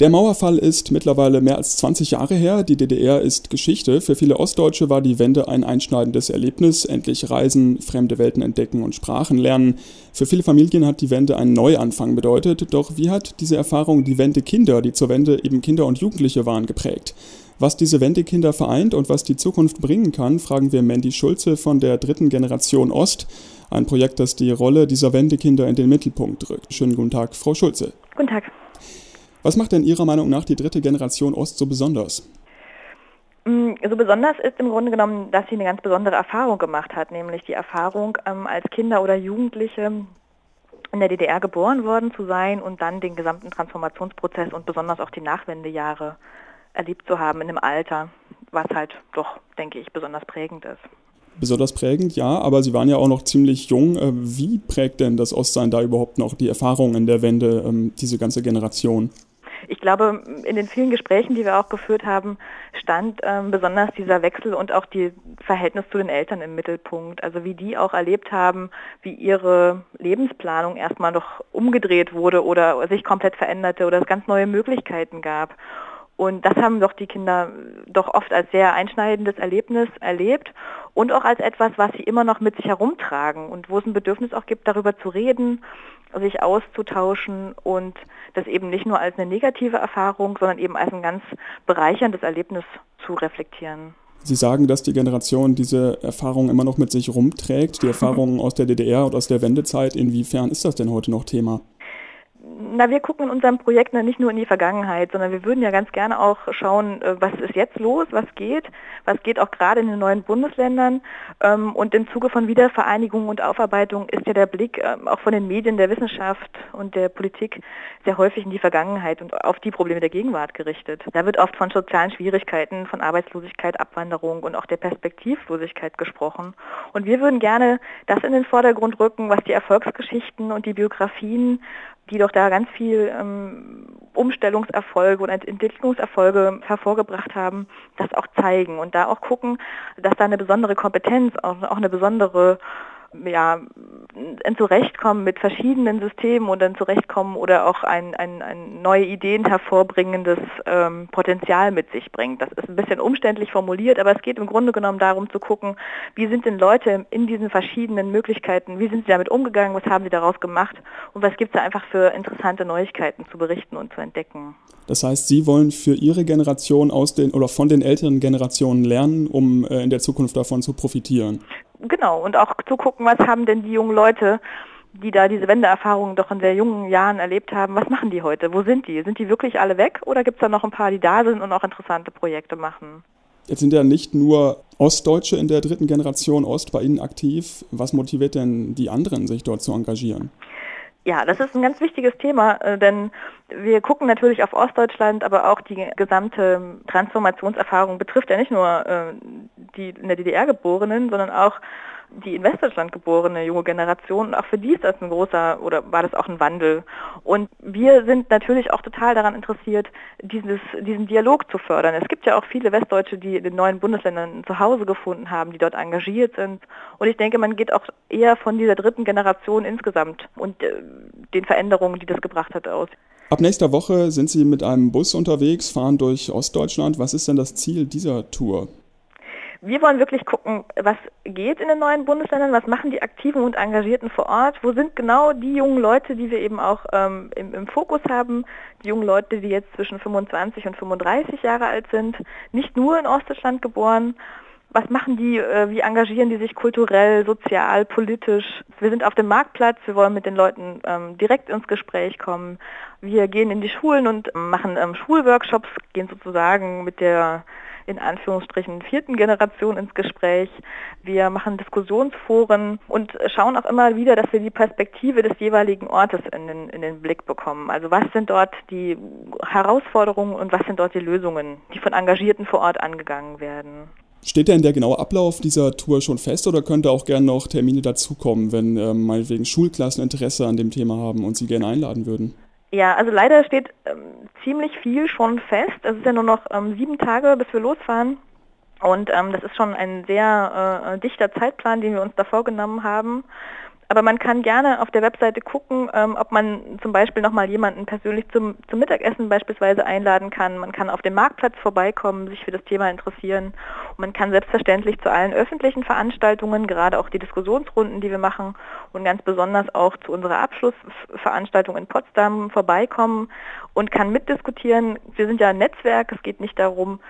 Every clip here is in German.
Der Mauerfall ist mittlerweile mehr als 20 Jahre her. Die DDR ist Geschichte. Für viele Ostdeutsche war die Wende ein einschneidendes Erlebnis. Endlich reisen, fremde Welten entdecken und Sprachen lernen. Für viele Familien hat die Wende einen Neuanfang bedeutet. Doch wie hat diese Erfahrung die Wende Kinder, die zur Wende eben Kinder und Jugendliche waren, geprägt? Was diese Wendekinder vereint und was die Zukunft bringen kann, fragen wir Mandy Schulze von der dritten Generation Ost. Ein Projekt, das die Rolle dieser Wendekinder in den Mittelpunkt rückt. Schönen guten Tag, Frau Schulze. Guten Tag. Was macht denn Ihrer Meinung nach die dritte Generation Ost so besonders? Mm, so besonders ist im Grunde genommen, dass sie eine ganz besondere Erfahrung gemacht hat, nämlich die Erfahrung, ähm, als Kinder oder Jugendliche in der DDR geboren worden zu sein und dann den gesamten Transformationsprozess und besonders auch die Nachwendejahre erlebt zu haben in dem Alter, was halt doch, denke ich, besonders prägend ist. Besonders prägend, ja, aber Sie waren ja auch noch ziemlich jung. Äh, wie prägt denn das Ostsein da überhaupt noch die Erfahrung in der Wende, ähm, diese ganze Generation? Ich glaube, in den vielen Gesprächen, die wir auch geführt haben, stand ähm, besonders dieser Wechsel und auch die Verhältnis zu den Eltern im Mittelpunkt. Also wie die auch erlebt haben, wie ihre Lebensplanung erstmal noch umgedreht wurde oder sich komplett veränderte oder es ganz neue Möglichkeiten gab. Und das haben doch die Kinder doch oft als sehr einschneidendes Erlebnis erlebt und auch als etwas, was sie immer noch mit sich herumtragen und wo es ein Bedürfnis auch gibt, darüber zu reden, sich auszutauschen und das eben nicht nur als eine negative Erfahrung, sondern eben als ein ganz bereicherndes Erlebnis zu reflektieren. Sie sagen, dass die Generation diese Erfahrung immer noch mit sich rumträgt, die Erfahrungen aus der DDR und aus der Wendezeit. Inwiefern ist das denn heute noch Thema? Na, wir gucken in unserem Projekt nicht nur in die Vergangenheit, sondern wir würden ja ganz gerne auch schauen, äh, was ist jetzt los, was geht, was geht auch gerade in den neuen Bundesländern. Ähm, und im Zuge von Wiedervereinigung und Aufarbeitung ist ja der Blick ähm, auch von den Medien, der Wissenschaft und der Politik sehr häufig in die Vergangenheit und auf die Probleme der Gegenwart gerichtet. Da wird oft von sozialen Schwierigkeiten, von Arbeitslosigkeit, Abwanderung und auch der Perspektivlosigkeit gesprochen. Und wir würden gerne das in den Vordergrund rücken, was die Erfolgsgeschichten und die Biografien die doch da ganz viel ähm, Umstellungserfolge und Entwicklungserfolge hervorgebracht haben, das auch zeigen und da auch gucken, dass da eine besondere Kompetenz, auch, auch eine besondere ja, ein Zurechtkommen mit verschiedenen Systemen und ein Zurechtkommen oder auch ein, ein, ein neue Ideen hervorbringendes ähm, Potenzial mit sich bringt. Das ist ein bisschen umständlich formuliert, aber es geht im Grunde genommen darum zu gucken, wie sind denn Leute in diesen verschiedenen Möglichkeiten, wie sind sie damit umgegangen, was haben sie daraus gemacht und was gibt es da einfach für interessante Neuigkeiten zu berichten und zu entdecken. Das heißt, Sie wollen für Ihre Generation aus den oder von den älteren Generationen lernen, um äh, in der Zukunft davon zu profitieren. Genau, und auch zu gucken, was haben denn die jungen Leute, die da diese Wendeerfahrungen doch in sehr jungen Jahren erlebt haben, was machen die heute? Wo sind die? Sind die wirklich alle weg oder gibt es da noch ein paar, die da sind und auch interessante Projekte machen? Jetzt sind ja nicht nur Ostdeutsche in der dritten Generation Ost bei Ihnen aktiv. Was motiviert denn die anderen, sich dort zu engagieren? Ja, das ist ein ganz wichtiges Thema, äh, denn wir gucken natürlich auf Ostdeutschland, aber auch die gesamte Transformationserfahrung betrifft ja nicht nur äh, die in der DDR geborenen, sondern auch die in Westdeutschland geborene junge Generation. Und auch für die ist das ein großer oder war das auch ein Wandel. Und wir sind natürlich auch total daran interessiert, dieses, diesen Dialog zu fördern. Es gibt ja auch viele Westdeutsche, die in den neuen Bundesländern zu Hause gefunden haben, die dort engagiert sind. Und ich denke, man geht auch eher von dieser dritten Generation insgesamt und äh, den Veränderungen, die das gebracht hat, aus. Ab nächster Woche sind Sie mit einem Bus unterwegs, fahren durch Ostdeutschland. Was ist denn das Ziel dieser Tour? Wir wollen wirklich gucken, was geht in den neuen Bundesländern, was machen die Aktiven und Engagierten vor Ort, wo sind genau die jungen Leute, die wir eben auch ähm, im, im, Fokus haben, die jungen Leute, die jetzt zwischen 25 und 35 Jahre alt sind, nicht nur in Ostdeutschland geboren. Was machen die, äh, wie engagieren die sich kulturell, sozial, politisch? Wir sind auf dem Marktplatz, wir wollen mit den Leuten ähm, direkt ins Gespräch kommen. Wir gehen in die Schulen und machen ähm, Schulworkshops, gehen sozusagen mit der in Anführungsstrichen vierten Generation ins Gespräch. Wir machen Diskussionsforen und schauen auch immer wieder, dass wir die Perspektive des jeweiligen Ortes in den, in den Blick bekommen. Also was sind dort die Herausforderungen und was sind dort die Lösungen, die von Engagierten vor Ort angegangen werden. Steht denn der genaue Ablauf dieser Tour schon fest oder könnte auch gerne noch Termine dazukommen, wenn äh, meinetwegen Schulklassen Interesse an dem Thema haben und Sie gerne einladen würden? Ja, also leider steht ähm, ziemlich viel schon fest. Es ist ja nur noch ähm, sieben Tage, bis wir losfahren. Und ähm, das ist schon ein sehr äh, dichter Zeitplan, den wir uns da vorgenommen haben. Aber man kann gerne auf der Webseite gucken, ähm, ob man zum Beispiel nochmal jemanden persönlich zum, zum Mittagessen beispielsweise einladen kann. Man kann auf dem Marktplatz vorbeikommen, sich für das Thema interessieren. Und man kann selbstverständlich zu allen öffentlichen Veranstaltungen, gerade auch die Diskussionsrunden, die wir machen und ganz besonders auch zu unserer Abschlussveranstaltung in Potsdam vorbeikommen und kann mitdiskutieren. Wir sind ja ein Netzwerk, es geht nicht darum,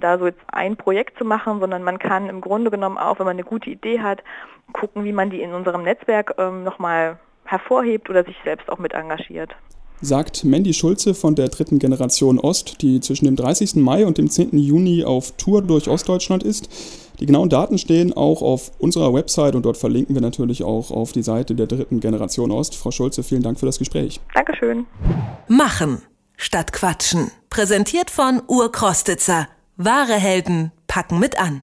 da so jetzt ein Projekt zu machen, sondern man kann im Grunde genommen auch, wenn man eine gute Idee hat, gucken, wie man die in unserem Netzwerk ähm, nochmal hervorhebt oder sich selbst auch mit engagiert. Sagt Mandy Schulze von der dritten Generation Ost, die zwischen dem 30. Mai und dem 10. Juni auf Tour durch Ostdeutschland ist. Die genauen Daten stehen auch auf unserer Website und dort verlinken wir natürlich auch auf die Seite der dritten Generation Ost. Frau Schulze, vielen Dank für das Gespräch. Dankeschön. Machen statt Quatschen. Präsentiert von Urkrostitzer. Wahre Helden packen mit an.